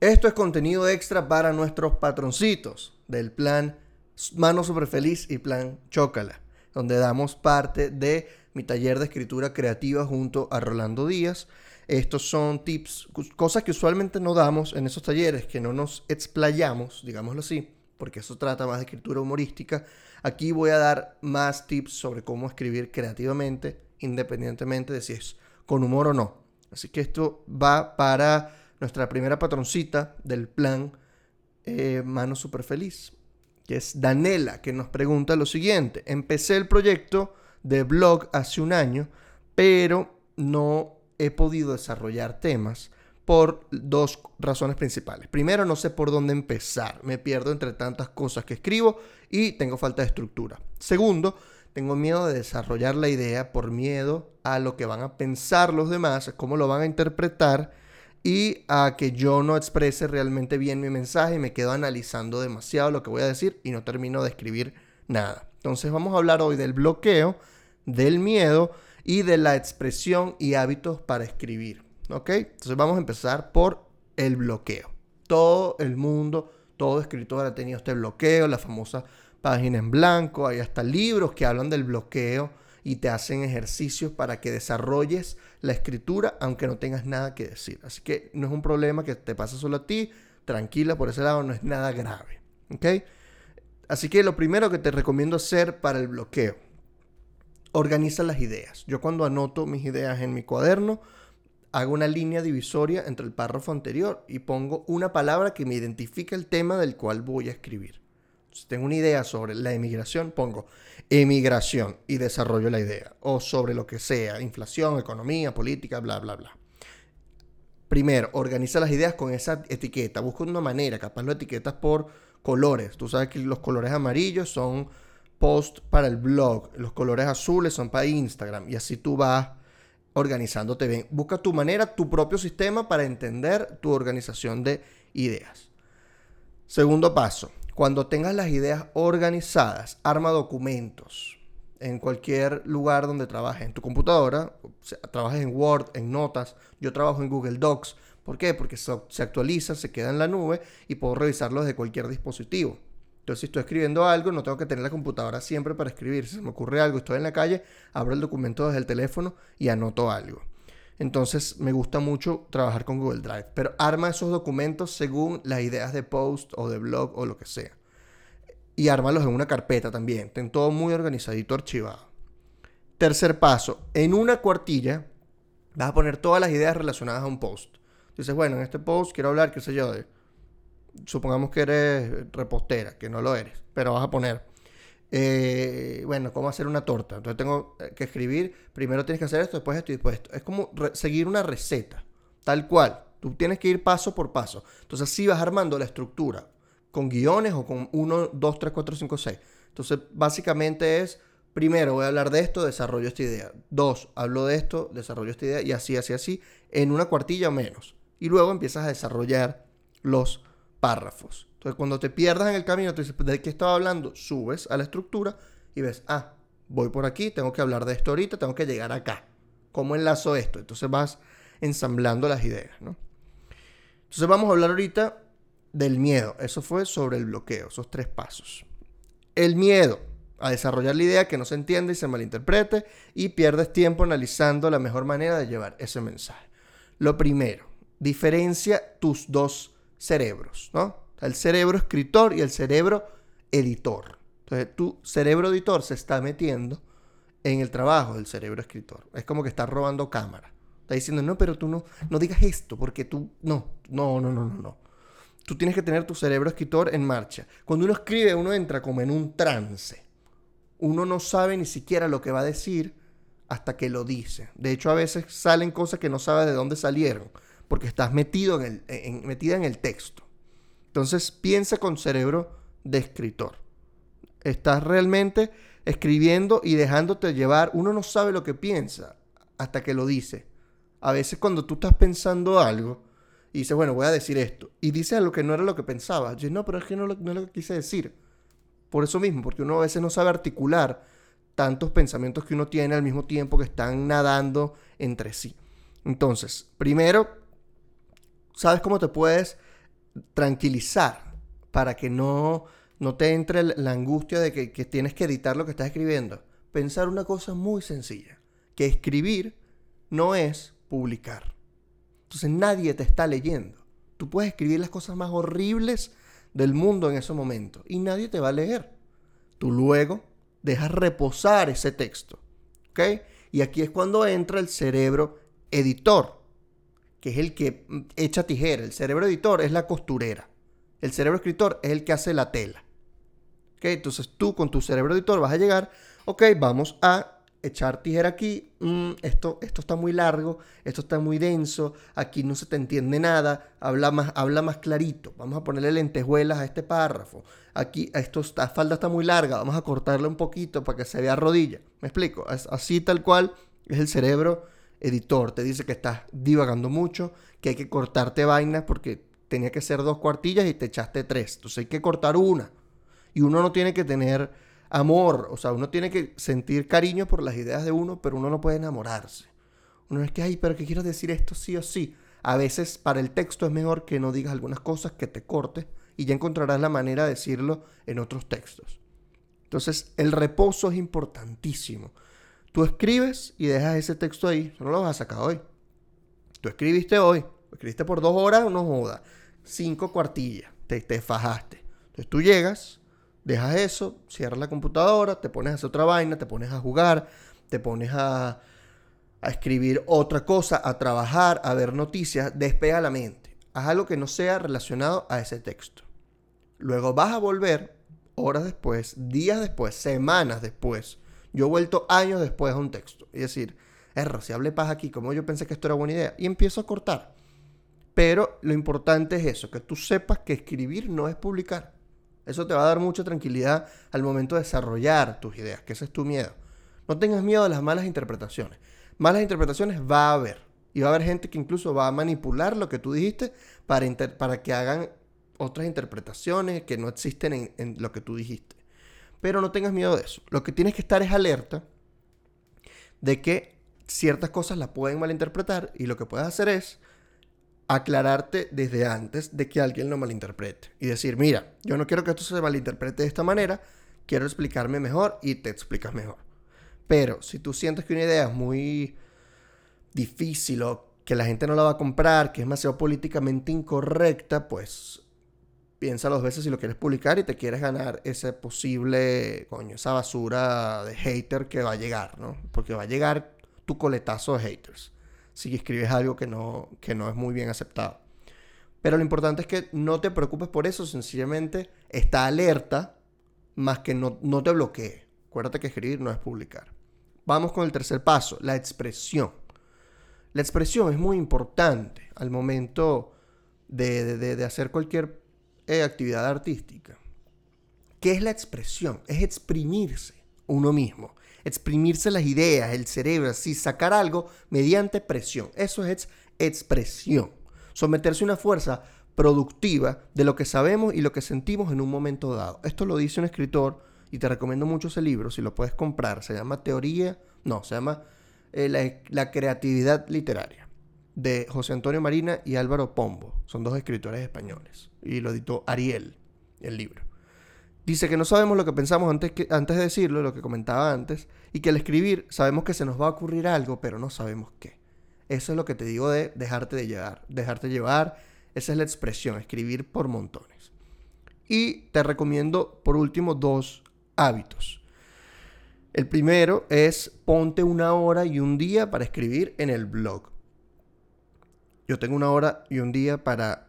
Esto es contenido extra para nuestros patroncitos del plan Mano Super Feliz y plan Chócala, donde damos parte de mi taller de escritura creativa junto a Rolando Díaz. Estos son tips, cosas que usualmente no damos en esos talleres, que no nos explayamos, digámoslo así, porque eso trata más de escritura humorística. Aquí voy a dar más tips sobre cómo escribir creativamente, independientemente de si es con humor o no. Así que esto va para nuestra primera patroncita del plan eh, Mano Super Feliz, que es Danela, que nos pregunta lo siguiente. Empecé el proyecto de blog hace un año, pero no he podido desarrollar temas por dos razones principales. Primero, no sé por dónde empezar. Me pierdo entre tantas cosas que escribo y tengo falta de estructura. Segundo, tengo miedo de desarrollar la idea por miedo a lo que van a pensar los demás, cómo lo van a interpretar y a que yo no exprese realmente bien mi mensaje y me quedo analizando demasiado lo que voy a decir y no termino de escribir nada. Entonces vamos a hablar hoy del bloqueo, del miedo y de la expresión y hábitos para escribir. ¿Ok? Entonces vamos a empezar por el bloqueo. Todo el mundo, todo escritor ha tenido este bloqueo, la famosa página en blanco, hay hasta libros que hablan del bloqueo y te hacen ejercicios para que desarrolles la escritura aunque no tengas nada que decir. Así que no es un problema que te pase solo a ti, tranquila por ese lado, no es nada grave. ¿Ok? Así que lo primero que te recomiendo hacer para el bloqueo, organiza las ideas. Yo cuando anoto mis ideas en mi cuaderno, hago una línea divisoria entre el párrafo anterior y pongo una palabra que me identifique el tema del cual voy a escribir. Si tengo una idea sobre la emigración, pongo emigración y desarrollo la idea. O sobre lo que sea, inflación, economía, política, bla, bla, bla. Primero, organiza las ideas con esa etiqueta. Busca una manera, capaz lo etiquetas por colores. Tú sabes que los colores amarillos son post para el blog, los colores azules son para Instagram y así tú vas organizándote bien. Busca tu manera, tu propio sistema para entender tu organización de ideas. Segundo paso, cuando tengas las ideas organizadas, arma documentos en cualquier lugar donde trabajes, en tu computadora, trabajes en Word, en notas, yo trabajo en Google Docs. ¿Por qué? Porque se actualiza, se queda en la nube y puedo revisarlo desde cualquier dispositivo. Entonces, si estoy escribiendo algo, no tengo que tener la computadora siempre para escribir. Si se me ocurre algo, estoy en la calle, abro el documento desde el teléfono y anoto algo. Entonces me gusta mucho trabajar con Google Drive, pero arma esos documentos según las ideas de post o de blog o lo que sea. Y ármalos en una carpeta también. Ten todo muy organizadito, archivado. Tercer paso, en una cuartilla vas a poner todas las ideas relacionadas a un post. Dices, bueno, en este post quiero hablar, qué sé yo, de... Supongamos que eres repostera, que no lo eres, pero vas a poner eh, bueno, cómo hacer una torta. Entonces tengo eh, que escribir, primero tienes que hacer esto, después esto y después esto. Es como seguir una receta, tal cual. Tú tienes que ir paso por paso. Entonces así vas armando la estructura, con guiones o con 1, 2, 3, 4, 5, 6. Entonces básicamente es, primero voy a hablar de esto, desarrollo esta idea. Dos, hablo de esto, desarrollo esta idea y así, así, así, en una cuartilla o menos. Y luego empiezas a desarrollar los párrafos. Entonces, cuando te pierdas en el camino, tú dices, ¿de qué estaba hablando? Subes a la estructura y ves, ah, voy por aquí, tengo que hablar de esto ahorita, tengo que llegar acá. ¿Cómo enlazo esto? Entonces vas ensamblando las ideas, ¿no? Entonces vamos a hablar ahorita del miedo. Eso fue sobre el bloqueo, esos tres pasos. El miedo a desarrollar la idea que no se entiende y se malinterprete y pierdes tiempo analizando la mejor manera de llevar ese mensaje. Lo primero, diferencia tus dos cerebros, ¿no? el cerebro escritor y el cerebro editor. Entonces, tu cerebro editor se está metiendo en el trabajo del cerebro escritor. Es como que está robando cámara. Está diciendo, no, pero tú no, no digas esto, porque tú, no, no, no, no, no, no. Tú tienes que tener tu cerebro escritor en marcha. Cuando uno escribe, uno entra como en un trance. Uno no sabe ni siquiera lo que va a decir hasta que lo dice. De hecho, a veces salen cosas que no sabes de dónde salieron, porque estás metido en el, metida en el texto. Entonces piensa con cerebro de escritor. Estás realmente escribiendo y dejándote llevar. Uno no sabe lo que piensa hasta que lo dice. A veces cuando tú estás pensando algo y dices, bueno, voy a decir esto, y dices algo que no era lo que pensaba. Yo, no, pero es que no, no es lo que quise decir. Por eso mismo, porque uno a veces no sabe articular tantos pensamientos que uno tiene al mismo tiempo que están nadando entre sí. Entonces, primero, ¿sabes cómo te puedes tranquilizar para que no, no te entre la angustia de que, que tienes que editar lo que estás escribiendo. Pensar una cosa muy sencilla, que escribir no es publicar. Entonces nadie te está leyendo. Tú puedes escribir las cosas más horribles del mundo en ese momento y nadie te va a leer. Tú luego dejas reposar ese texto. ¿Ok? Y aquí es cuando entra el cerebro editor, que es el que mm, echa tijera. El cerebro editor es la costurera. El cerebro escritor es el que hace la tela. ¿Ok? Entonces tú con tu cerebro editor vas a llegar, ok, vamos a echar tijera aquí, mm, esto, esto está muy largo, esto está muy denso, aquí no se te entiende nada, habla más, habla más clarito, vamos a ponerle lentejuelas a este párrafo, aquí esto, esta falda está muy larga, vamos a cortarle un poquito para que se vea rodilla, me explico, así tal cual es el cerebro editor, te dice que estás divagando mucho, que hay que cortarte vainas porque tenía que ser dos cuartillas y te echaste tres, entonces hay que cortar una, y uno no tiene que tener amor, o sea, uno tiene que sentir cariño por las ideas de uno, pero uno no puede enamorarse. Uno es que, ay, pero que quiero decir esto sí o sí. A veces para el texto es mejor que no digas algunas cosas, que te cortes y ya encontrarás la manera de decirlo en otros textos. Entonces, el reposo es importantísimo. Tú escribes y dejas ese texto ahí, no lo vas a sacar hoy. Tú escribiste hoy, escribiste por dos horas, no joda, cinco cuartillas, te, te fajaste. Entonces tú llegas, Dejas eso, cierras la computadora, te pones a hacer otra vaina, te pones a jugar, te pones a, a escribir otra cosa, a trabajar, a ver noticias, despega la mente. Haz algo que no sea relacionado a ese texto. Luego vas a volver horas después, días después, semanas después. Yo he vuelto años después a un texto. Y decir, erra, si hablé paz aquí, como yo pensé que esto era buena idea. Y empiezo a cortar. Pero lo importante es eso, que tú sepas que escribir no es publicar. Eso te va a dar mucha tranquilidad al momento de desarrollar tus ideas, que ese es tu miedo. No tengas miedo a las malas interpretaciones. Malas interpretaciones va a haber. Y va a haber gente que incluso va a manipular lo que tú dijiste para, para que hagan otras interpretaciones que no existen en, en lo que tú dijiste. Pero no tengas miedo de eso. Lo que tienes que estar es alerta de que ciertas cosas las pueden malinterpretar y lo que puedes hacer es aclararte desde antes de que alguien lo malinterprete. Y decir, mira, yo no quiero que esto se malinterprete de esta manera, quiero explicarme mejor y te explicas mejor. Pero si tú sientes que una idea es muy difícil o que la gente no la va a comprar, que es demasiado políticamente incorrecta, pues piensa dos veces si lo quieres publicar y te quieres ganar ese posible, coño, esa basura de hater que va a llegar, ¿no? Porque va a llegar tu coletazo de haters si escribes algo que no, que no es muy bien aceptado. Pero lo importante es que no te preocupes por eso, sencillamente está alerta, más que no, no te bloquee. Acuérdate que escribir no es publicar. Vamos con el tercer paso, la expresión. La expresión es muy importante al momento de, hacer cualquier eh, actividad artística. ¿Qué es la expresión? Es exprimirse uno mismo exprimirse las ideas, el cerebro, así, sacar algo mediante presión. Eso es expresión. Someterse a una fuerza productiva de lo que sabemos y lo que sentimos en un momento dado. Esto lo dice un escritor y te recomiendo mucho ese libro, si lo puedes comprar. Se llama Teoría, no, se llama eh, la, la creatividad literaria de José Antonio Marina y Álvaro Pombo. Son dos escritores españoles. Y lo editó Ariel, el libro. Dice que no sabemos lo que pensamos antes, que, antes de decirlo, lo que comentaba antes, y que al escribir sabemos que se nos va a ocurrir algo, pero no sabemos qué. Eso es lo que te digo de dejarte de llevar. Dejarte llevar, esa es la expresión, escribir por montones. Y te recomiendo, por último, dos hábitos. El primero es ponte una hora y un día para escribir en el blog. Yo tengo una hora y un día para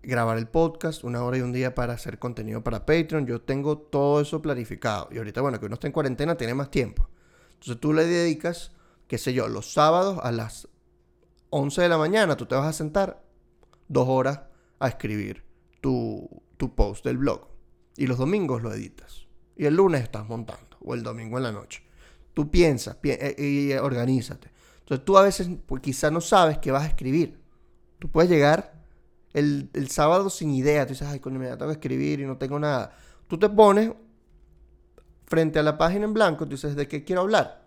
grabar el podcast, una hora y un día para hacer contenido para Patreon. Yo tengo todo eso planificado. Y ahorita, bueno, que uno está en cuarentena, tiene más tiempo. Entonces tú le dedicas, qué sé yo, los sábados a las 11 de la mañana, tú te vas a sentar dos horas a escribir tu, tu post del blog. Y los domingos lo editas. Y el lunes estás montando. O el domingo en la noche. Tú piensas eh, y organízate. Entonces tú a veces pues, quizá no sabes qué vas a escribir. Tú puedes llegar el, sábado sin idea. Tú dices, ay, coño, me tengo que escribir y no tengo nada. Tú te pones frente a la página en blanco, tú dices, ¿de qué quiero hablar?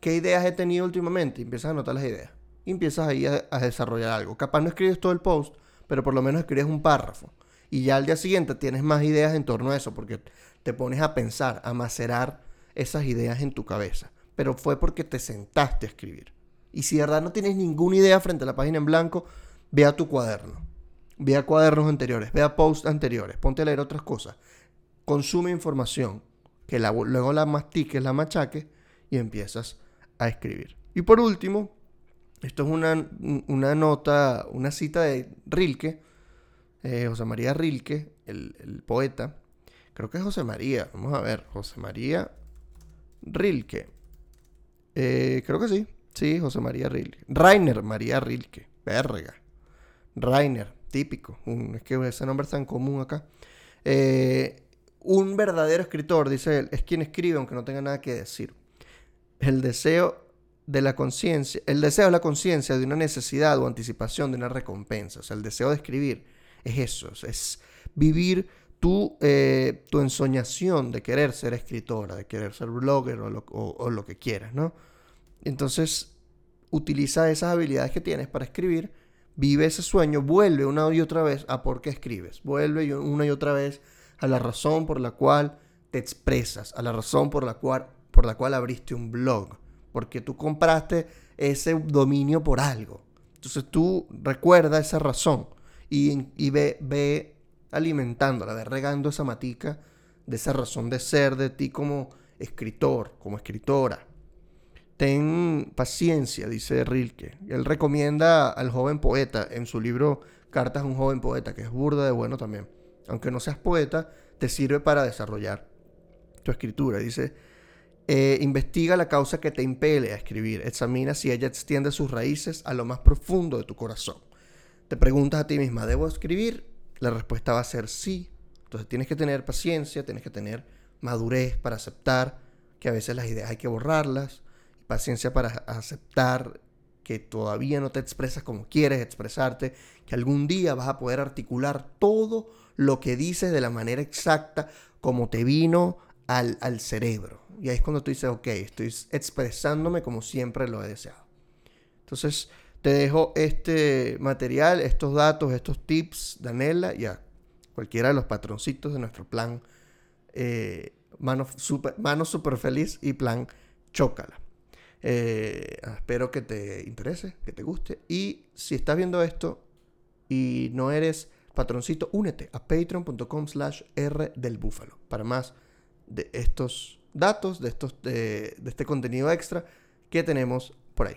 ¿Qué ideas he tenido últimamente? Y empiezas a anotar las ideas. Y empiezas ahí a, desarrollar algo. Capaz no escribes todo el post, pero por lo menos escribes un párrafo. Y ya al día siguiente tienes más ideas en torno a eso, porque te pones a pensar, a macerar esas ideas en tu cabeza. Pero fue porque te sentaste a escribir. Y si de verdad no tienes ninguna idea frente a la página en blanco, ve a tu cuaderno. Ve a cuadernos anteriores, ve a posts anteriores, ponte a leer otras cosas. Consume información, que luego la mastiques, la machaques y empiezas a escribir. Y por último, esto es una, una nota, una cita de Rilke, eh, José María Rilke, el, poeta. Creo que es José María. Vamos a ver, José María Rilke. Eh, creo que sí. Sí, José María Rilke. Rainer María Rilke. Verga. Rainer, típico. es que ese nombre es tan común acá. Eh, un verdadero escritor, dice él, es quien escribe aunque no tenga nada que decir. El deseo de la conciencia, el deseo es la conciencia de una necesidad o anticipación de una recompensa. O sea, el deseo de escribir es eso, es vivir tu, eh, tu ensoñación de querer ser escritora, de querer ser blogger o lo, o lo que quieras, ¿no? Entonces, utiliza esas habilidades que tienes para escribir, vive ese sueño, vuelve una y otra vez a por qué escribes, vuelve una y otra vez a la razón por la cual te expresas, a la razón por la cual, por la cual abriste un blog, porque tú compraste ese dominio por algo. Entonces tú recuerda esa razón y, ve, ve alimentándola, ve regando esa matica de esa razón de ser de ti como escritor, como escritora. Ten paciencia, dice Rilke. Él recomienda al joven poeta en su libro Cartas a un joven poeta, que es burda de bueno también aunque no seas poeta, te sirve para desarrollar tu escritura. Dice, eh, investiga la causa que te impele a escribir, examina si ella extiende sus raíces a lo más profundo de tu corazón. Te preguntas a ti misma, ¿debo escribir? La respuesta va a ser sí. Entonces tienes que tener paciencia, tienes que tener madurez para aceptar que a veces las ideas hay que borrarlas, paciencia para aceptar que todavía no te expresas como quieres expresarte, que algún día vas a poder articular todo lo que dices de la manera exacta como te vino al, cerebro. Y ahí es cuando tú dices, ok, estoy expresándome como siempre lo he deseado. Entonces, te dejo este material, estos datos, estos tips, Danela, y a cualquiera de los patroncitos de nuestro plan eh, Mano, super, Mano Super Feliz y plan Chócala. Eh, espero que te interese, que te guste. Y si estás viendo esto y no eres patroncito, únete a patreon.com slash R del búfalo para más de estos datos, de, estos, de, de este contenido extra que tenemos por ahí.